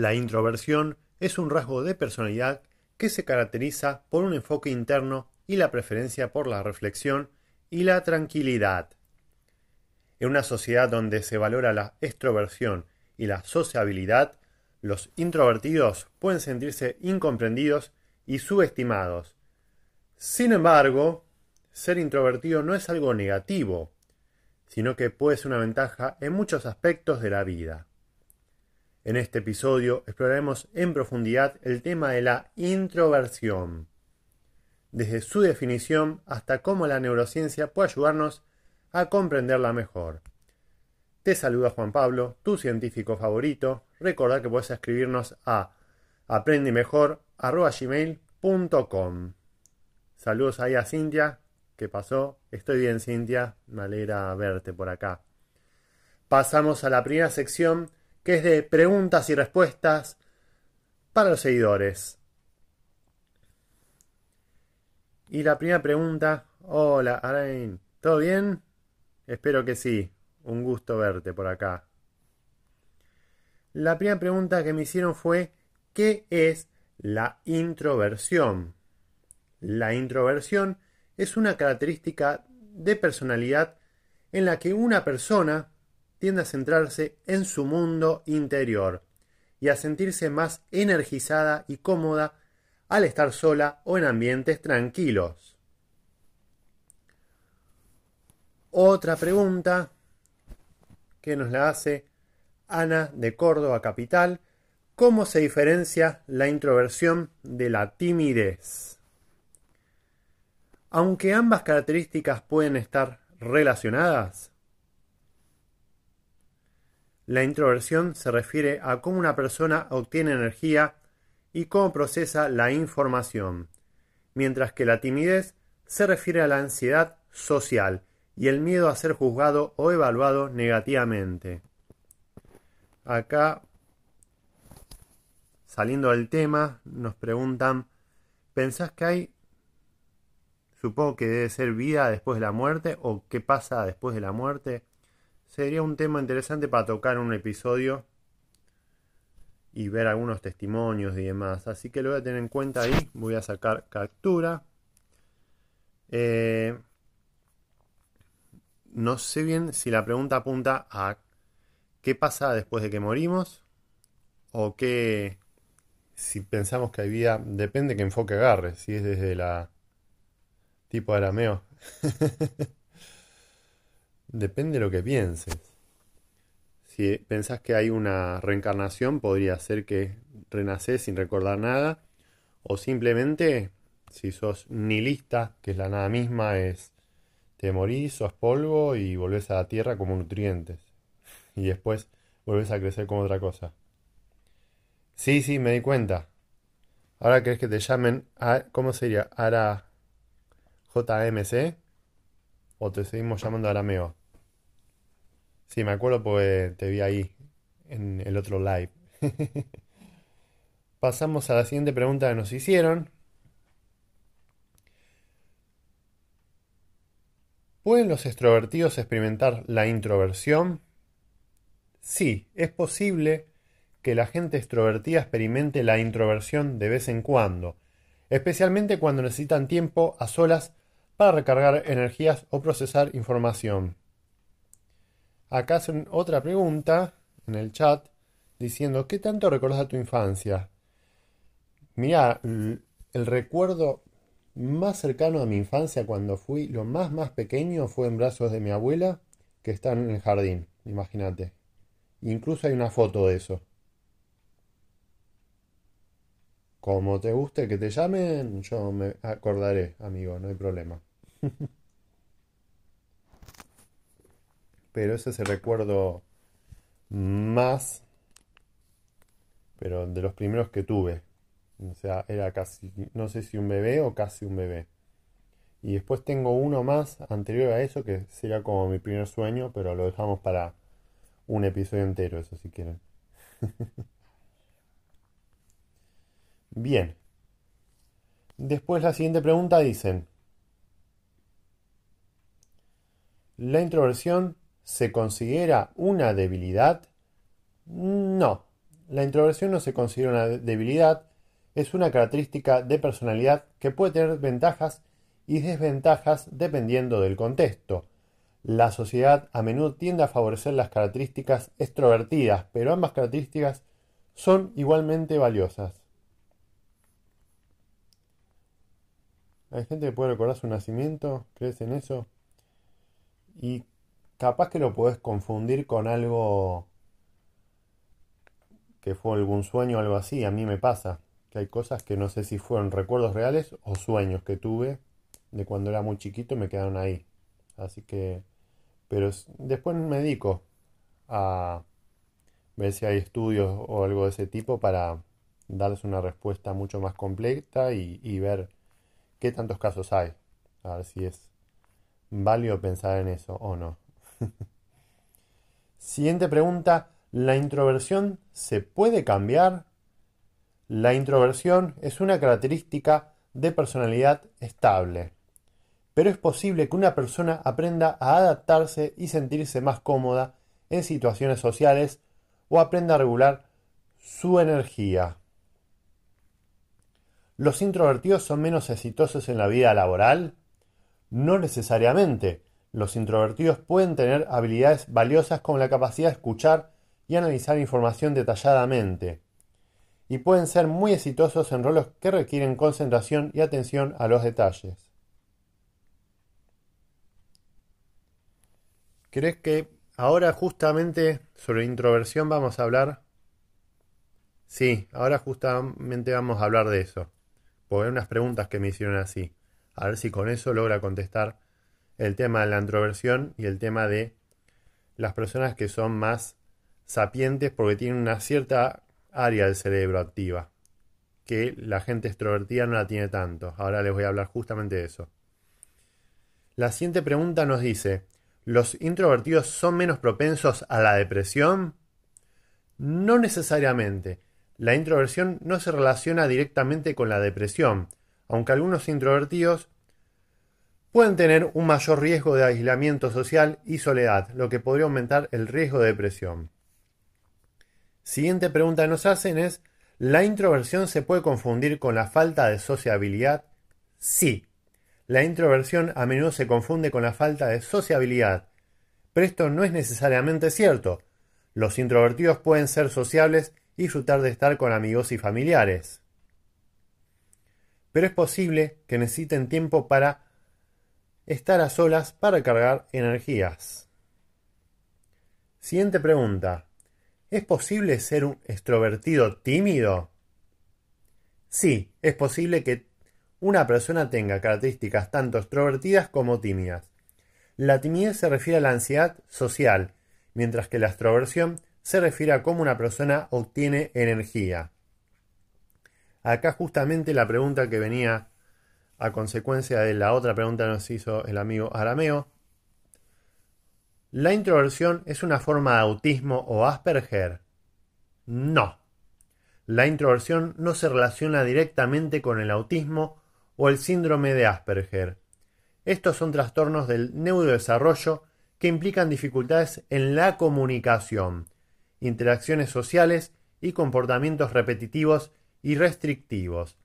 La introversión es un rasgo de personalidad que se caracteriza por un enfoque interno y la preferencia por la reflexión y la tranquilidad. En una sociedad donde se valora la extroversión y la sociabilidad, los introvertidos pueden sentirse incomprendidos y subestimados. Sin embargo, ser introvertido no es algo negativo, sino que puede ser una ventaja en muchos aspectos de la vida. En este episodio exploraremos en profundidad el tema de la introversión, desde su definición hasta cómo la neurociencia puede ayudarnos a comprenderla mejor. Te saluda Juan Pablo, tu científico favorito. Recordad que puedes escribirnos a aprendimejor.gmail.com Saludos ahí a Cintia. ¿Qué pasó? Estoy bien, Cintia. Me alegra verte por acá. Pasamos a la primera sección que es de preguntas y respuestas para los seguidores. Y la primera pregunta, hola Arain, ¿todo bien? Espero que sí, un gusto verte por acá. La primera pregunta que me hicieron fue, ¿qué es la introversión? La introversión es una característica de personalidad en la que una persona tiende a centrarse en su mundo interior y a sentirse más energizada y cómoda al estar sola o en ambientes tranquilos. Otra pregunta que nos la hace Ana de Córdoba Capital. ¿Cómo se diferencia la introversión de la timidez? Aunque ambas características pueden estar relacionadas, la introversión se refiere a cómo una persona obtiene energía y cómo procesa la información, mientras que la timidez se refiere a la ansiedad social y el miedo a ser juzgado o evaluado negativamente. Acá, saliendo del tema, nos preguntan, ¿pensás que hay, supongo que debe ser vida después de la muerte o qué pasa después de la muerte? Sería un tema interesante para tocar un episodio y ver algunos testimonios y demás. Así que lo voy a tener en cuenta ahí. Voy a sacar captura. Eh, no sé bien si la pregunta apunta a qué pasa después de que morimos o qué si pensamos que hay vida. Depende que enfoque agarre. Si es desde la tipo arameo. Depende de lo que pienses. Si pensás que hay una reencarnación, podría ser que renacés sin recordar nada. O simplemente, si sos nihilista, que es la nada misma, es te morís, sos polvo y volvés a la tierra como nutrientes. Y después volvés a crecer como otra cosa. Sí, sí, me di cuenta. Ahora querés que te llamen a, ¿cómo sería? ¿Ara JMC? ¿O te seguimos llamando Arameo? Sí, me acuerdo porque te vi ahí en el otro live. Pasamos a la siguiente pregunta que nos hicieron. ¿Pueden los extrovertidos experimentar la introversión? Sí, es posible que la gente extrovertida experimente la introversión de vez en cuando, especialmente cuando necesitan tiempo a solas para recargar energías o procesar información. Acá hacen otra pregunta en el chat diciendo, ¿qué tanto recordás a tu infancia? Mira, el recuerdo más cercano a mi infancia cuando fui lo más más pequeño fue en brazos de mi abuela que está en el jardín, imagínate. Incluso hay una foto de eso. Como te guste que te llamen, yo me acordaré, amigo, no hay problema. pero ese es el recuerdo más, pero de los primeros que tuve. O sea, era casi, no sé si un bebé o casi un bebé. Y después tengo uno más anterior a eso que sería como mi primer sueño, pero lo dejamos para un episodio entero, eso si quieren. Bien. Después la siguiente pregunta dicen, ¿la introversión se considera una debilidad? No, la introversión no se considera una debilidad, es una característica de personalidad que puede tener ventajas y desventajas dependiendo del contexto. La sociedad a menudo tiende a favorecer las características extrovertidas, pero ambas características son igualmente valiosas. Hay gente que puede recordar su nacimiento, ¿crees en eso? Y capaz que lo puedes confundir con algo que fue algún sueño o algo así. A mí me pasa que hay cosas que no sé si fueron recuerdos reales o sueños que tuve de cuando era muy chiquito y me quedaron ahí. Así que, pero después me dedico a ver si hay estudios o algo de ese tipo para darles una respuesta mucho más completa y ver qué tantos casos hay. A ver si es válido pensar en eso o no. Siguiente pregunta. ¿La introversión se puede cambiar? La introversión es una característica de personalidad estable, pero es posible que una persona aprenda a adaptarse y sentirse más cómoda en situaciones sociales o aprenda a regular su energía. ¿Los introvertidos son menos exitosos en la vida laboral? No necesariamente. Los introvertidos pueden tener habilidades valiosas como la capacidad de escuchar y analizar información detalladamente. Y pueden ser muy exitosos en roles que requieren concentración y atención a los detalles. ¿Crees que ahora justamente sobre introversión vamos a hablar? Sí, ahora justamente vamos a hablar de eso hay unas preguntas que me hicieron así. A ver si con eso logra contestar el tema de la introversión y el tema de las personas que son más sapientes porque tienen una cierta área del cerebro activa, que la gente extrovertida no la tiene tanto. Ahora les voy a hablar justamente de eso. La siguiente pregunta nos dice, ¿los introvertidos son menos propensos a la depresión? No necesariamente. La introversión no se relaciona directamente con la depresión, aunque algunos introvertidos pueden tener un mayor riesgo de aislamiento social y soledad, lo que podría aumentar el riesgo de depresión. Siguiente pregunta que nos hacen es, ¿la introversión se puede confundir con la falta de sociabilidad? Sí. La introversión a menudo se confunde con la falta de sociabilidad, pero esto no es necesariamente cierto. Los introvertidos pueden ser sociables disfrutar de estar con amigos y familiares. Pero es posible que necesiten tiempo para estar a solas para cargar energías. Siguiente pregunta. ¿Es posible ser un extrovertido tímido? Sí, es posible que una persona tenga características tanto extrovertidas como tímidas. La timidez se refiere a la ansiedad social, mientras que la extroversión se refiere a cómo una persona obtiene energía. Acá justamente la pregunta que venía a consecuencia de la otra pregunta que nos hizo el amigo Arameo. ¿La introversión es una forma de autismo o Asperger? No. La introversión no se relaciona directamente con el autismo o el síndrome de Asperger. Estos son trastornos del neurodesarrollo que implican dificultades en la comunicación, interacciones sociales y comportamientos repetitivos y restrictivos.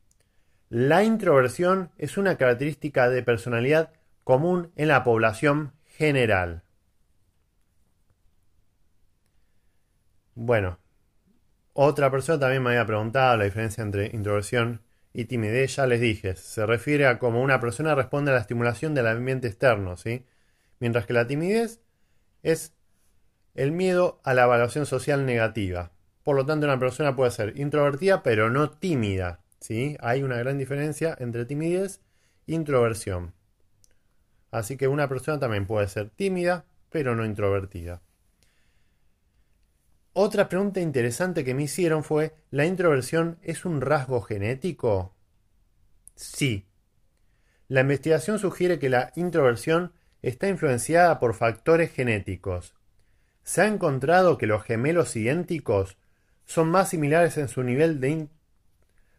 La introversión es una característica de personalidad común en la población general. Bueno, otra persona también me había preguntado la diferencia entre introversión y timidez, ya les dije, se refiere a cómo una persona responde a la estimulación del ambiente externo, ¿sí? Mientras que la timidez es el miedo a la evaluación social negativa. Por lo tanto, una persona puede ser introvertida pero no tímida. ¿Sí? Hay una gran diferencia entre timidez e introversión. Así que una persona también puede ser tímida pero no introvertida. Otra pregunta interesante que me hicieron fue, ¿la introversión es un rasgo genético? Sí. La investigación sugiere que la introversión está influenciada por factores genéticos. Se ha encontrado que los gemelos idénticos son más similares en su nivel de,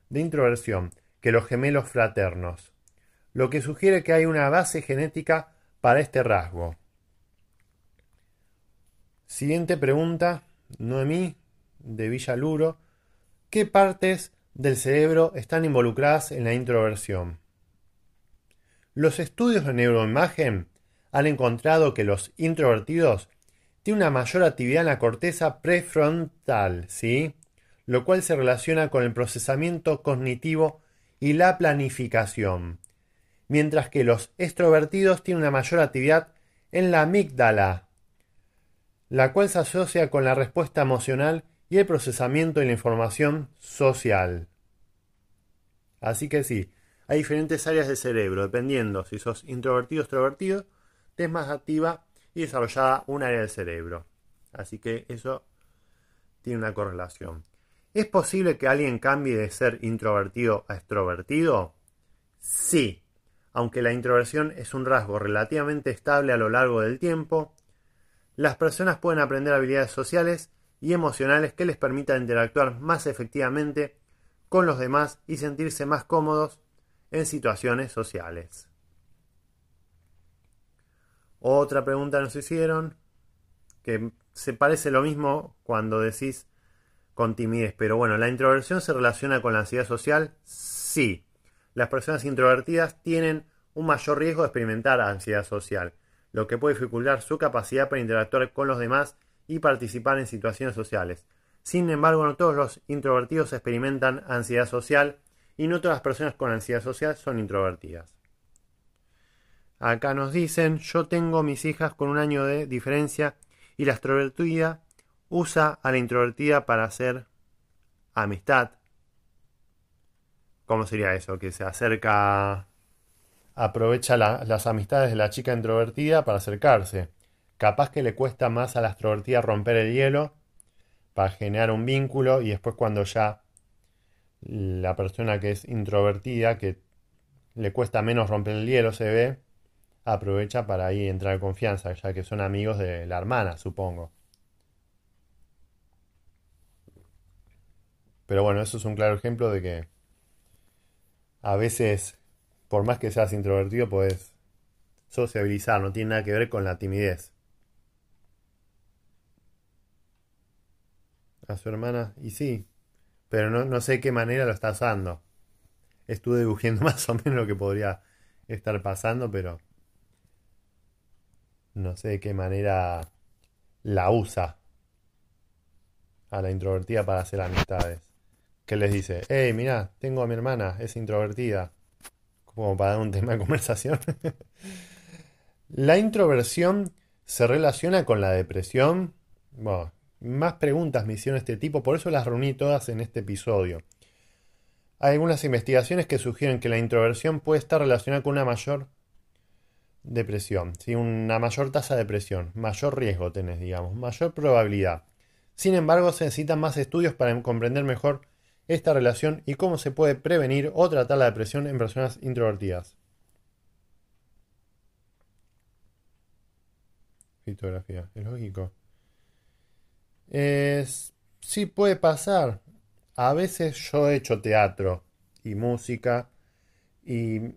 de introversión que los gemelos fraternos, lo que sugiere que hay una base genética para este rasgo. Siguiente pregunta, Noemí, de Villaluro. ¿Qué partes del cerebro están involucradas en la introversión? Los estudios de neuroimagen han encontrado que los introvertidos tienen una mayor actividad en la corteza prefrontal, ¿sí? Lo cual se relaciona con el procesamiento cognitivo y la planificación, mientras que los extrovertidos tienen una mayor actividad en la amígdala, la cual se asocia con la respuesta emocional y el procesamiento de la información social. Así que sí, hay diferentes áreas del cerebro, dependiendo si sos introvertido o extrovertido, te más activa y desarrollada un área del cerebro. Así que eso tiene una correlación. ¿Es posible que alguien cambie de ser introvertido a extrovertido? Sí, aunque la introversión es un rasgo relativamente estable a lo largo del tiempo, las personas pueden aprender habilidades sociales y emocionales que les permitan interactuar más efectivamente con los demás y sentirse más cómodos en situaciones sociales. Otra pregunta nos hicieron, que se parece lo mismo cuando decís con timidez, pero bueno, ¿la introversión se relaciona con la ansiedad social? Sí. Las personas introvertidas tienen un mayor riesgo de experimentar ansiedad social lo que puede dificultar su capacidad para interactuar con los demás y participar en situaciones sociales. Sin embargo, no todos los introvertidos experimentan ansiedad social y no todas las personas con ansiedad social son introvertidas. Acá nos dicen, yo tengo mis hijas con un año de diferencia y la extrovertida usa a la introvertida para hacer amistad. ¿Cómo sería eso? Que se acerca aprovecha las amistades de la chica introvertida para acercarse. Capaz que le cuesta más a la extrovertida romper el hielo para generar un vínculo y después cuando ya la persona que es introvertida, que le cuesta menos romper el hielo, se ve, aprovecha para ahí entrar en confianza, ya que son amigos de la hermana, supongo. Pero bueno, eso es un claro ejemplo de que a veces por más que seas introvertido, puedes sociabilizar, no tiene nada que ver con la timidez. A su hermana, y sí, pero no, no sé de qué manera lo está usando. Estuve dibujando más o menos lo que podría estar pasando, pero no sé de qué manera la usa a la introvertida para hacer amistades. ¿Qué les dice? Hey, mira, tengo a mi hermana, es introvertida como para dar un tema de conversación. la introversión se relaciona con la depresión. Bueno, más preguntas me hicieron este tipo, por eso las reuní todas en este episodio. Hay algunas investigaciones que sugieren que la introversión puede estar relacionada con una mayor depresión, ¿sí? una mayor tasa de depresión, mayor riesgo tenés, digamos, mayor probabilidad. Sin embargo, se necesitan más estudios para comprender mejor esta relación y cómo se puede prevenir o tratar la depresión en personas introvertidas. Fotografía, es lógico. Es, sí puede pasar. A veces yo he hecho teatro y música y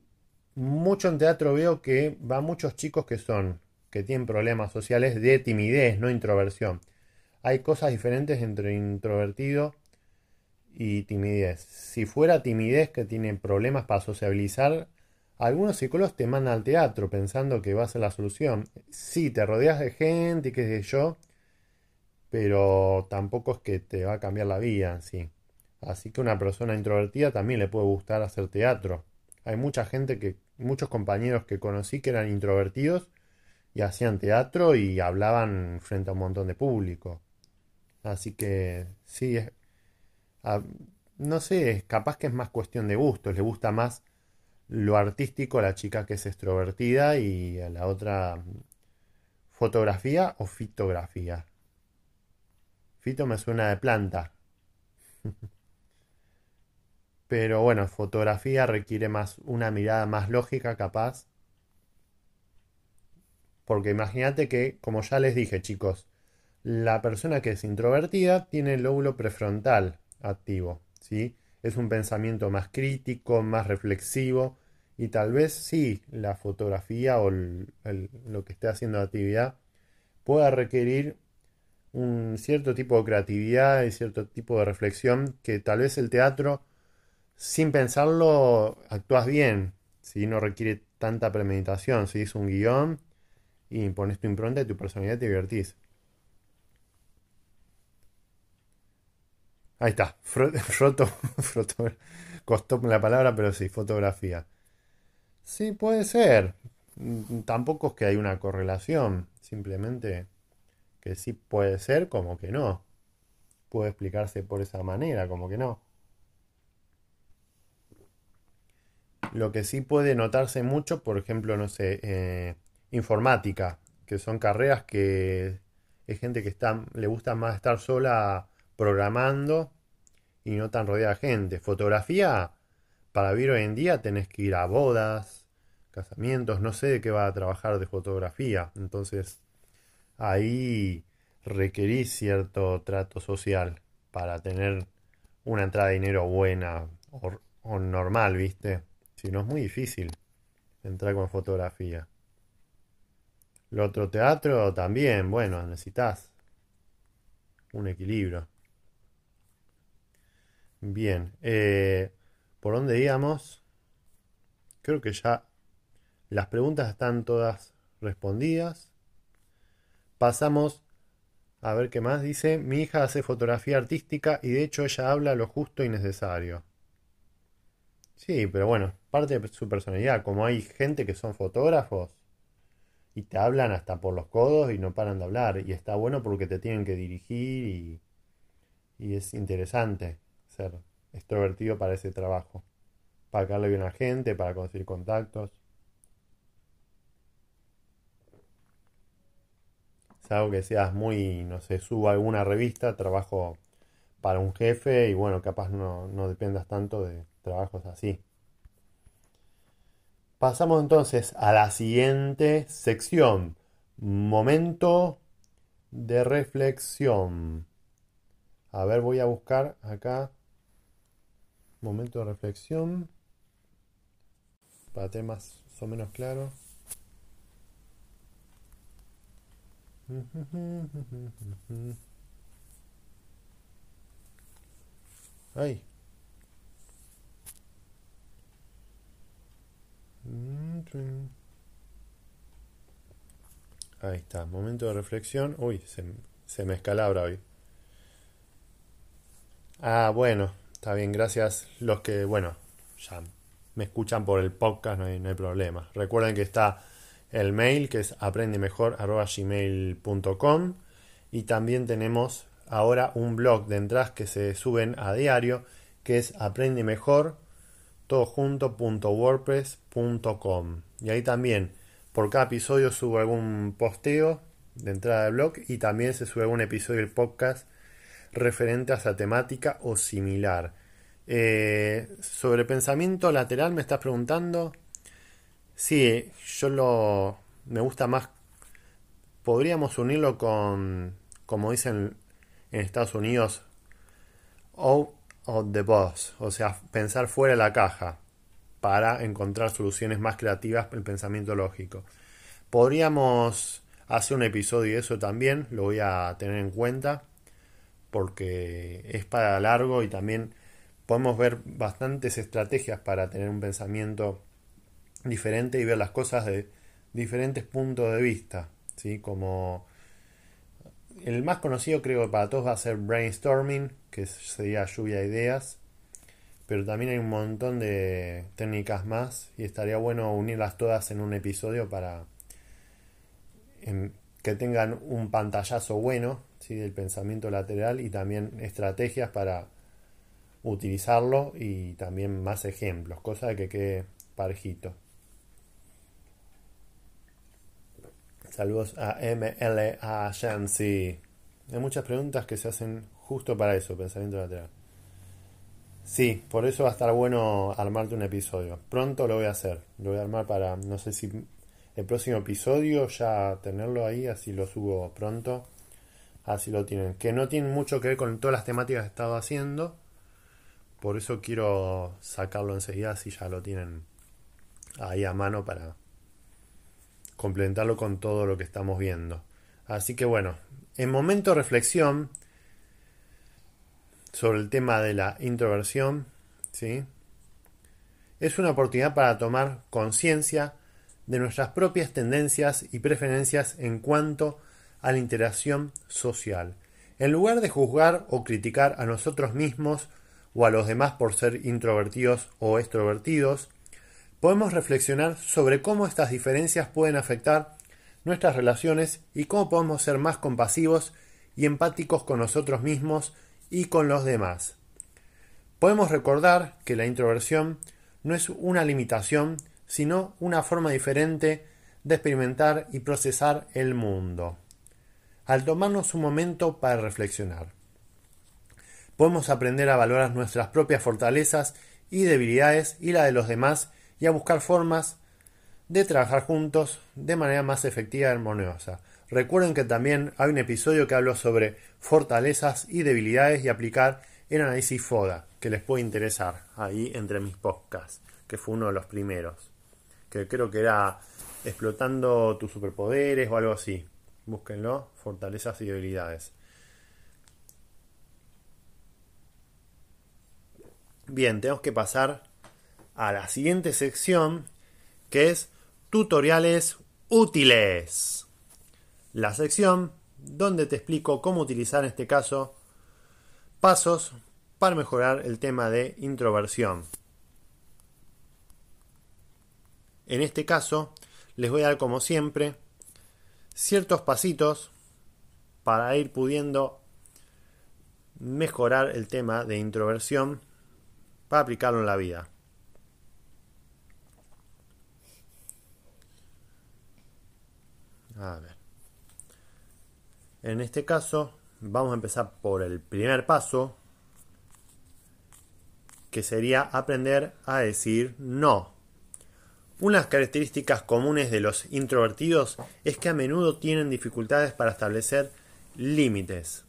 mucho en teatro veo que va muchos chicos que son, que tienen problemas sociales de timidez, no introversión. Hay cosas diferentes entre introvertido y timidez. Si fuera timidez que tiene problemas para sociabilizar, algunos psicólogos te mandan al teatro pensando que va a ser la solución. Sí, te rodeas de gente y qué sé yo, pero tampoco es que te va a cambiar la vida sí. Así que una persona introvertida también le puede gustar hacer teatro. Hay mucha gente que, muchos compañeros que conocí que eran introvertidos y hacían teatro y hablaban frente a un montón de público. Así que sí, es, Ah, no sé, capaz que es más cuestión de gustos, le gusta más lo artístico a la chica que es extrovertida y a la otra fotografía o fitografía. Fito me suena de planta. Pero bueno, fotografía requiere más una mirada más lógica, capaz. Porque imagínate que, como ya les dije, chicos, la persona que es introvertida tiene el lóbulo prefrontal activo, ¿sí? Es un pensamiento más crítico, más reflexivo y tal vez sí, la fotografía o lo que esté haciendo de actividad pueda requerir un cierto tipo de creatividad y cierto tipo de reflexión que tal vez el teatro sin pensarlo actúas bien, si no requiere tanta premeditación, si es un guion y pones tu impronta y tu personalidad te divertís. Ahí está, foto, costó la palabra, pero sí, fotografía. Sí, puede ser. Mm, tampoco es que hay una correlación, simplemente que sí puede ser como que no. Puede explicarse por esa manera, como que no. Lo que sí puede notarse mucho, por ejemplo, no sé, eh, informática, que son carreras que es gente que está, le gusta más estar sola programando y no tan rodeada de gente. Fotografía, para vivir hoy en día tenés que ir a bodas, casamientos, no sé de qué va a trabajar de fotografía. Entonces, ahí requerís cierto trato social para tener una entrada de dinero buena o normal, ¿viste? Si no es muy difícil entrar con fotografía. Lo otro teatro también, bueno, necesitas un equilibrio. Bien, eh, ¿por dónde íbamos? Creo que ya las preguntas están todas respondidas. Pasamos a ver qué más dice. Mi hija hace fotografía artística y de hecho ella habla lo justo y necesario. Sí, pero bueno, parte de su personalidad, como hay gente que son fotógrafos y te hablan hasta por los codos y no paran de hablar, y está bueno porque te tienen que dirigir y, y es interesante ser extrovertido para ese trabajo, para caerle bien a la gente, para conseguir contactos. Es algo que seas muy, no sé, subo a alguna revista, trabajo para un jefe y bueno, capaz no, no dependas tanto de trabajos así. Pasamos entonces a la siguiente sección. Momento de reflexión. A ver, voy a buscar acá. Momento de reflexión. Para temas más o menos claros. Ay, Ahí está, momento de reflexión. Uy, se, me escalabra hoy. Ah, bueno, está bien, gracias. Los que, bueno, ya me escuchan por el podcast, no hay, no hay problema. Recuerden que está el mail que es aprendemejor.gmail.com y también tenemos ahora un blog de entradas que se suben a diario que es aprendemejor todojunto.wordpress.com y ahí también por cada episodio subo algún posteo de entrada de blog y también se sube un episodio del podcast referente a esa temática o similar. Eh, sobre pensamiento lateral me estás preguntando. Sí, yo lo me gusta más. Podríamos unirlo con, como dicen en Estados Unidos, out of the box, o sea, pensar fuera de la caja para encontrar soluciones más creativas el pensamiento lógico. Podríamos hacer un episodio de eso también, lo voy a tener en cuenta porque es para largo y también podemos ver bastantes estrategias para tener un pensamiento diferente y ver las cosas de diferentes puntos de vista, ¿sí? Como el más conocido creo para todos va a ser brainstorming, que sería lluvia de ideas, pero también hay un montón de técnicas más y estaría bueno unirlas todas en un episodio para que tengan un pantallazo bueno ¿sí? del pensamiento lateral y también estrategias para utilizarlo y también más ejemplos, cosa de que quede parejito. Saludos a MLA Shansi. hay muchas preguntas que se hacen justo para eso, pensamiento lateral. Sí, por eso va a estar bueno armarte un episodio. Pronto lo voy a hacer. Lo voy a armar para, no sé si el próximo episodio ya tenerlo ahí, así lo subo pronto. Así lo tienen. Que no tiene mucho que ver con todas las temáticas que he estado haciendo. Por eso quiero sacarlo enseguida, si ya lo tienen ahí a mano para complementarlo con todo lo que estamos viendo. Así que bueno, en momento de reflexión, sobre el tema de la introversión, ¿sí? es una oportunidad para tomar conciencia de nuestras propias tendencias y preferencias en cuanto a la interacción social. En lugar de juzgar o criticar a nosotros mismos o a los demás por ser introvertidos o extrovertidos, podemos reflexionar sobre cómo estas diferencias pueden afectar nuestras relaciones y cómo podemos ser más compasivos y empáticos con nosotros mismos y con los demás. Podemos recordar que la introversión no es una limitación, sino una forma diferente de experimentar y procesar el mundo. Al tomarnos un momento para reflexionar, podemos aprender a valorar nuestras propias fortalezas y debilidades y la de los demás y a buscar formas de trabajar juntos de manera más efectiva y armoniosa. Recuerden que también hay un episodio que hablo sobre fortalezas y debilidades y aplicar el análisis FODA, que les puede interesar ahí entre mis podcasts, que fue uno de los primeros, que creo que era explotando tus superpoderes o algo así. Búsquenlo, fortalezas y debilidades. Bien, tenemos que pasar a la siguiente sección, que es tutoriales útiles la sección donde te explico cómo utilizar en este caso pasos para mejorar el tema de introversión. En este caso, les voy a dar como siempre ciertos pasitos para ir pudiendo mejorar el tema de introversión para aplicarlo en la vida. A ver. En este caso, vamos a empezar por el primer paso, que sería aprender a decir no. Unas características comunes de los introvertidos es que a menudo tienen dificultades para establecer límites.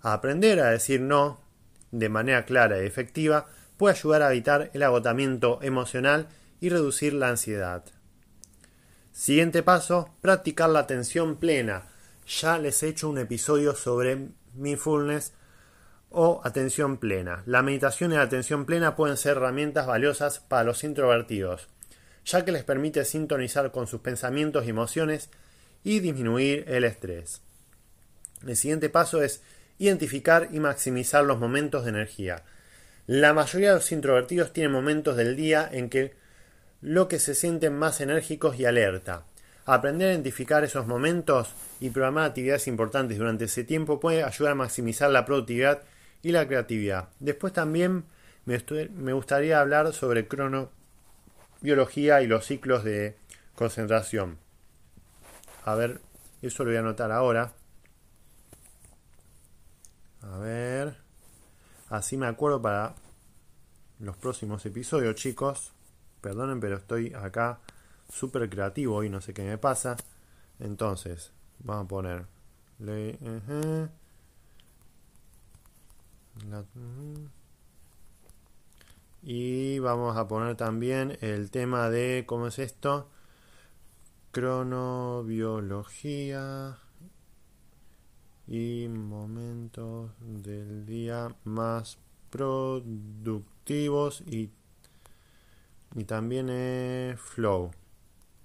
Aprender a decir no de manera clara y efectiva puede ayudar a evitar el agotamiento emocional y reducir la ansiedad. Siguiente paso, practicar la atención plena ya les he hecho un episodio sobre mindfulness o atención plena. La meditación y la atención plena pueden ser herramientas valiosas para los introvertidos, ya que les permite sintonizar con sus pensamientos y emociones y disminuir el estrés. El siguiente paso es identificar y maximizar los momentos de energía. La mayoría de los introvertidos tienen momentos del día en que lo que se sienten más enérgicos y alerta. Aprender a identificar esos momentos y programar actividades importantes durante ese tiempo puede ayudar a maximizar la productividad y la creatividad. Después también me, gustaría hablar sobre cronobiología y los ciclos de concentración. A ver, eso lo voy a anotar ahora. A ver. Así me acuerdo para los próximos episodios, chicos. Perdonen, pero estoy acá súper creativo y no sé qué me pasa. Entonces, vamos a poner. Y vamos a poner también el tema de, ¿cómo es esto? Cronobiología y momentos del día más productivos y, y también flow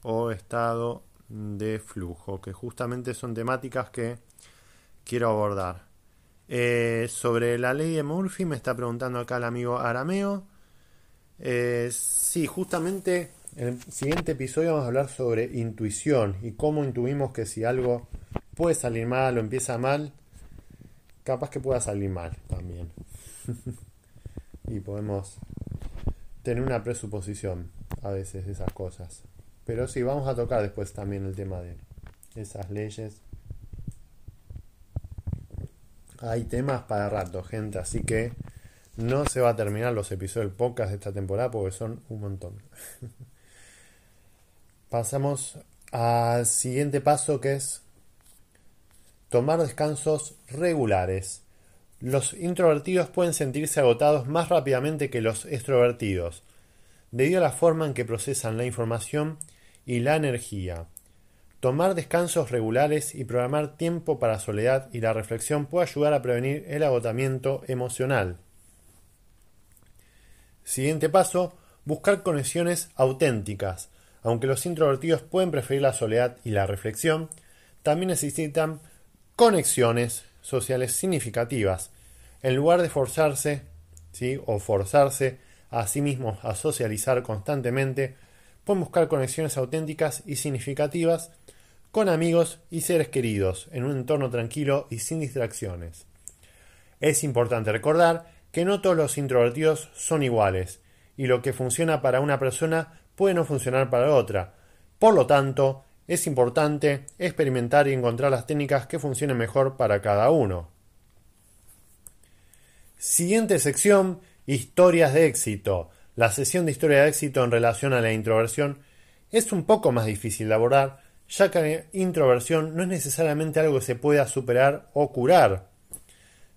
o estado de flujo, que justamente son temáticas que quiero abordar. Eh, sobre la ley de Murphy me está preguntando acá el amigo Arameo. Eh, sí, justamente en el siguiente episodio vamos a hablar sobre intuición y cómo intuimos que si algo puede salir mal o empieza mal, capaz que pueda salir mal también. y podemos tener una presuposición a veces de esas cosas. Pero sí, vamos a tocar después también el tema de esas leyes. hay temas para rato, gente, así que no se va a terminar los episodios del podcast de esta temporada porque son un montón. Pasamos al siguiente paso que es tomar descansos regulares. Los introvertidos pueden sentirse agotados más rápidamente que los extrovertidos, debido a la forma en que procesan la información y la energía. Tomar descansos regulares y programar tiempo para soledad y la reflexión puede ayudar a prevenir el agotamiento emocional. Siguiente paso, buscar conexiones auténticas. Aunque los introvertidos pueden preferir la soledad y la reflexión, también necesitan conexiones sociales significativas. En lugar de forzarse, ¿sí? o forzarse a sí mismos a socializar constantemente, pueden buscar conexiones auténticas y significativas con amigos y seres queridos, en un entorno tranquilo y sin distracciones. Es importante recordar que no todos los introvertidos son iguales, y lo que funciona para una persona puede no funcionar para otra. Por lo tanto, es importante experimentar y encontrar las técnicas que funcionen mejor para cada uno. Siguiente sección, historias de éxito. La sesión de historia de éxito en relación a la introversión es un poco más difícil de abordar, ya que la introversión no es necesariamente algo que se pueda superar o curar.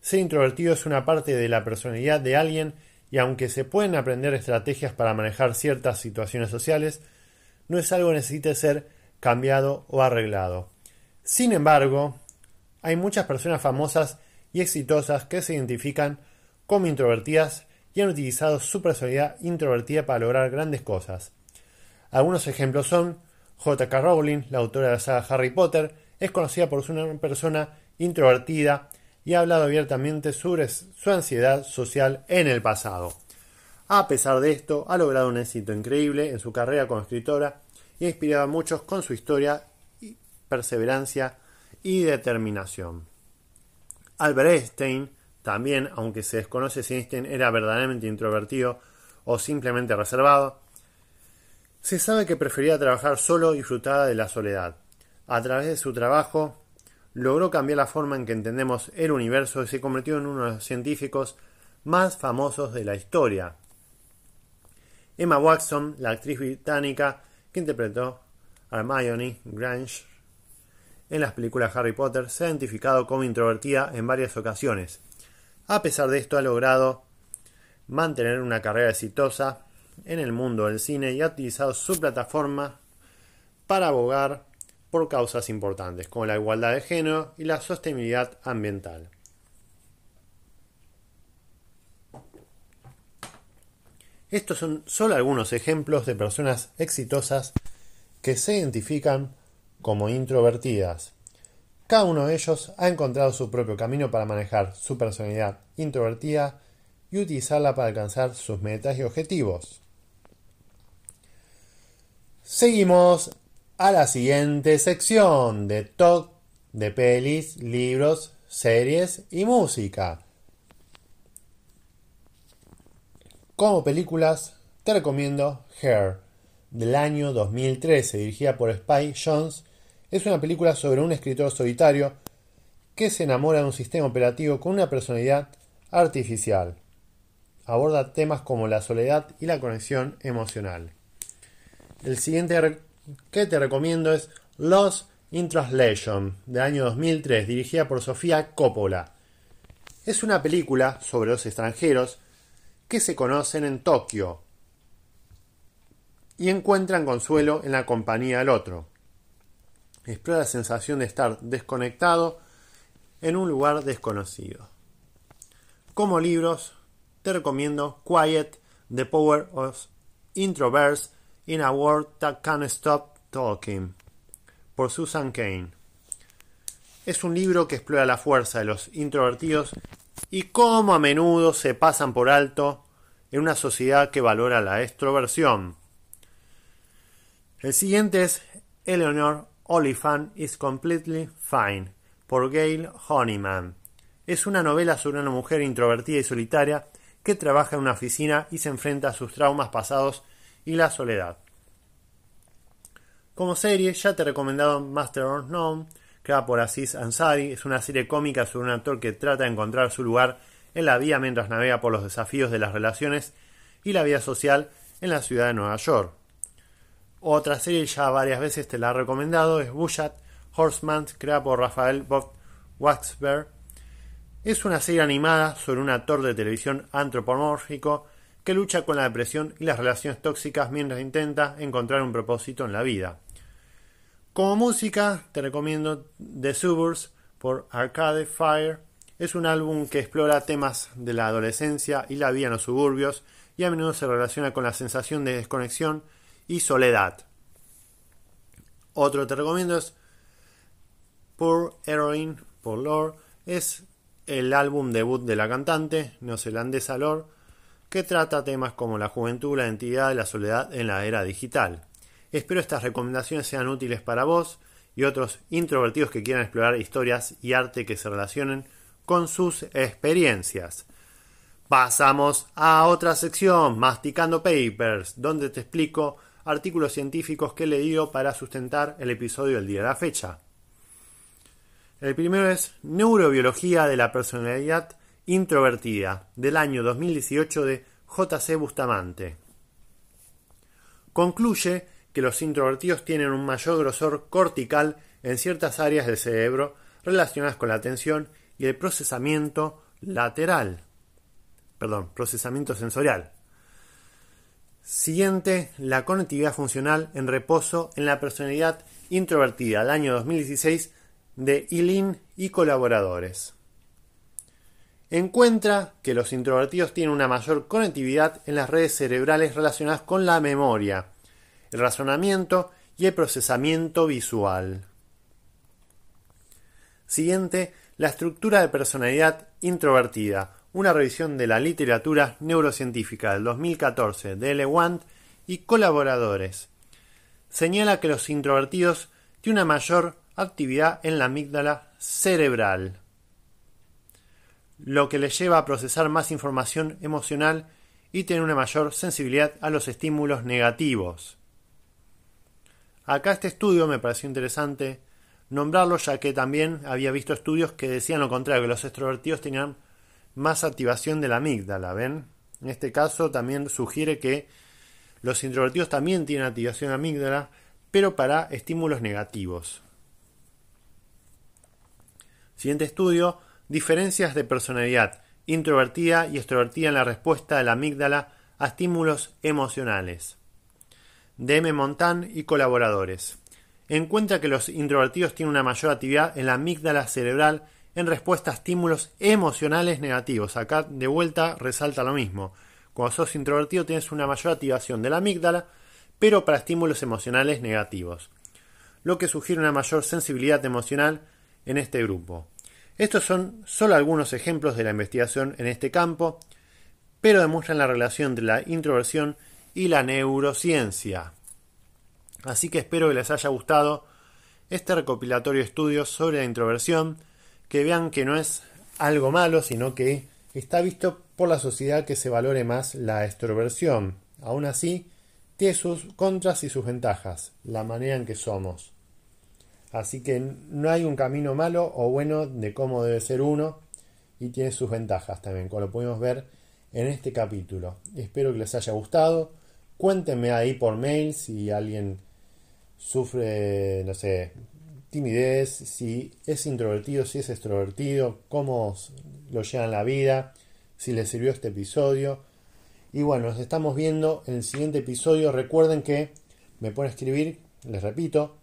Ser introvertido es una parte de la personalidad de alguien y aunque se pueden aprender estrategias para manejar ciertas situaciones sociales, no es algo que necesite ser cambiado o arreglado. Sin embargo, hay muchas personas famosas y exitosas que se identifican como introvertidas y han utilizado su personalidad introvertida para lograr grandes cosas. Algunos ejemplos son J.K. Rowling, la autora de la saga Harry Potter, es conocida por ser una persona introvertida y ha hablado abiertamente sobre su ansiedad social en el pasado. A pesar de esto, ha logrado un éxito increíble en su carrera como escritora y inspirado a muchos con su historia, perseverancia y determinación. Albert Einstein, también, aunque se desconoce si Einstein era verdaderamente introvertido o simplemente reservado, se sabe que prefería trabajar solo y disfrutaba de la soledad. A través de su trabajo, logró cambiar la forma en que entendemos el universo y se convirtió en uno de los científicos más famosos de la historia. Emma Watson, la actriz británica que interpretó a Hermione Granger en las películas Harry Potter, se ha identificado como introvertida en varias ocasiones. A pesar de esto, ha logrado mantener una carrera exitosa en el mundo del cine y ha utilizado su plataforma para abogar por causas importantes como la igualdad de género y la sostenibilidad ambiental. Estos son solo algunos ejemplos de personas exitosas que se identifican como introvertidas. Cada uno de ellos ha encontrado su propio camino para manejar su personalidad introvertida y utilizarla para alcanzar sus metas y objetivos. Seguimos a la siguiente sección de talk de pelis, libros, series y música. Como películas, te recomiendo Hair, del año 2013, dirigida por Spike Jones. Es una película sobre un escritor solitario que se enamora de un sistema operativo con una personalidad artificial. Aborda temas como la soledad y la conexión emocional. El siguiente que te recomiendo es Lost in Translation, del año 2003, dirigida por Sofía Coppola. Es una película sobre los extranjeros que se conocen en Tokio y encuentran consuelo en la compañía del otro. Explora la sensación de estar desconectado en un lugar desconocido. Como libros, te recomiendo Quiet, The Power of Introverts in a World That Can't Stop Talking, por Susan Kane. Es un libro que explora la fuerza de los introvertidos y cómo a menudo se pasan por alto en una sociedad que valora la extroversión. El siguiente es Eleanor Oliphant is Completely Fine, por Gail Honeyman. Es una novela sobre una mujer introvertida y solitaria que trabaja en una oficina y se enfrenta a sus traumas pasados y la soledad. Como serie ya te he recomendado Master of None, creada por Aziz Ansari. Es una serie cómica sobre un actor que trata de encontrar su lugar en la vida mientras navega por los desafíos de las relaciones y la vida social en la ciudad de Nueva York. Otra serie ya varias veces te la he recomendado es Bushat Horseman, creada por Rafael Bob Waxberg. Es una serie animada sobre un actor de televisión antropomórfico que lucha con la depresión y las relaciones tóxicas mientras intenta encontrar un propósito en la vida. Como música, te recomiendo The Suburbs por Arcade Fire. Es un álbum que explora temas de la adolescencia y la vida en los suburbios y a menudo se relaciona con la sensación de desconexión y soledad. Otro te recomiendo es Poor Heroine por Lore. Es el álbum debut de la cantante neozelandesa Lore que trata temas como la juventud, la identidad y la soledad en la era digital. Espero estas recomendaciones sean útiles para vos y otros introvertidos que quieran explorar historias y arte que se relacionen con sus experiencias. Pasamos a otra sección, Masticando Papers, donde te explico artículos científicos que he leído para sustentar el episodio del día de la fecha. El primero es Neurobiología de la personalidad introvertida, del año 2018 de J.C. Bustamante. Concluye que los introvertidos tienen un mayor grosor cortical en ciertas áreas del cerebro relacionadas con la atención y el procesamiento lateral. Perdón, procesamiento sensorial. Siguiente, la conectividad funcional en reposo en la personalidad introvertida, del año 2016 de Ilin y colaboradores. Encuentra que los introvertidos tienen una mayor conectividad en las redes cerebrales relacionadas con la memoria, el razonamiento y el procesamiento visual. Siguiente, la estructura de personalidad introvertida, una revisión de la literatura neurocientífica del 2014 de Lewand y colaboradores. Señala que los introvertidos tienen una mayor actividad en la amígdala cerebral, lo que les lleva a procesar más información emocional y tener una mayor sensibilidad a los estímulos negativos. Acá este estudio me pareció interesante nombrarlo ya que también había visto estudios que decían lo contrario, que los extrovertidos tenían más activación de la amígdala, ¿ven? En este caso también sugiere que los introvertidos también tienen activación de la amígdala, pero para estímulos negativos. Siguiente estudio, diferencias de personalidad introvertida y extrovertida en la respuesta de la amígdala a estímulos emocionales. DM Montan y colaboradores. Encuentra que los introvertidos tienen una mayor actividad en la amígdala cerebral en respuesta a estímulos emocionales negativos. Acá de vuelta resalta lo mismo. Cuando sos introvertido tienes una mayor activación de la amígdala, pero para estímulos emocionales negativos, lo que sugiere una mayor sensibilidad emocional en este grupo. Estos son solo algunos ejemplos de la investigación en este campo, pero demuestran la relación entre la introversión y la neurociencia. Así que espero que les haya gustado este recopilatorio de estudios sobre la introversión, que vean que no es algo malo, sino que está visto por la sociedad que se valore más la extroversión. Aún así, tiene sus contras y sus ventajas, la manera en que somos. Así que no hay un camino malo o bueno de cómo debe ser uno y tiene sus ventajas también, como lo pudimos ver en este capítulo. Espero que les haya gustado. Cuéntenme ahí por mail si alguien sufre, no sé, timidez, si es introvertido, si es extrovertido, cómo lo llevan la vida, si les sirvió este episodio. Y bueno, nos estamos viendo en el siguiente episodio. Recuerden que me pueden escribir, les repito,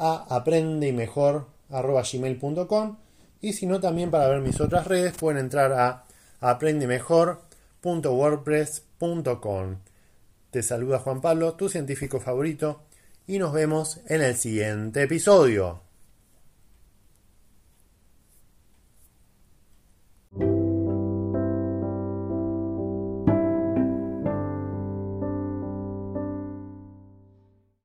a aprendemejor.gmail.com y si no también para ver mis otras redes pueden entrar a aprendemejor.wordpress.com. Te saluda Juan Pablo, tu científico favorito, y nos vemos en el siguiente episodio.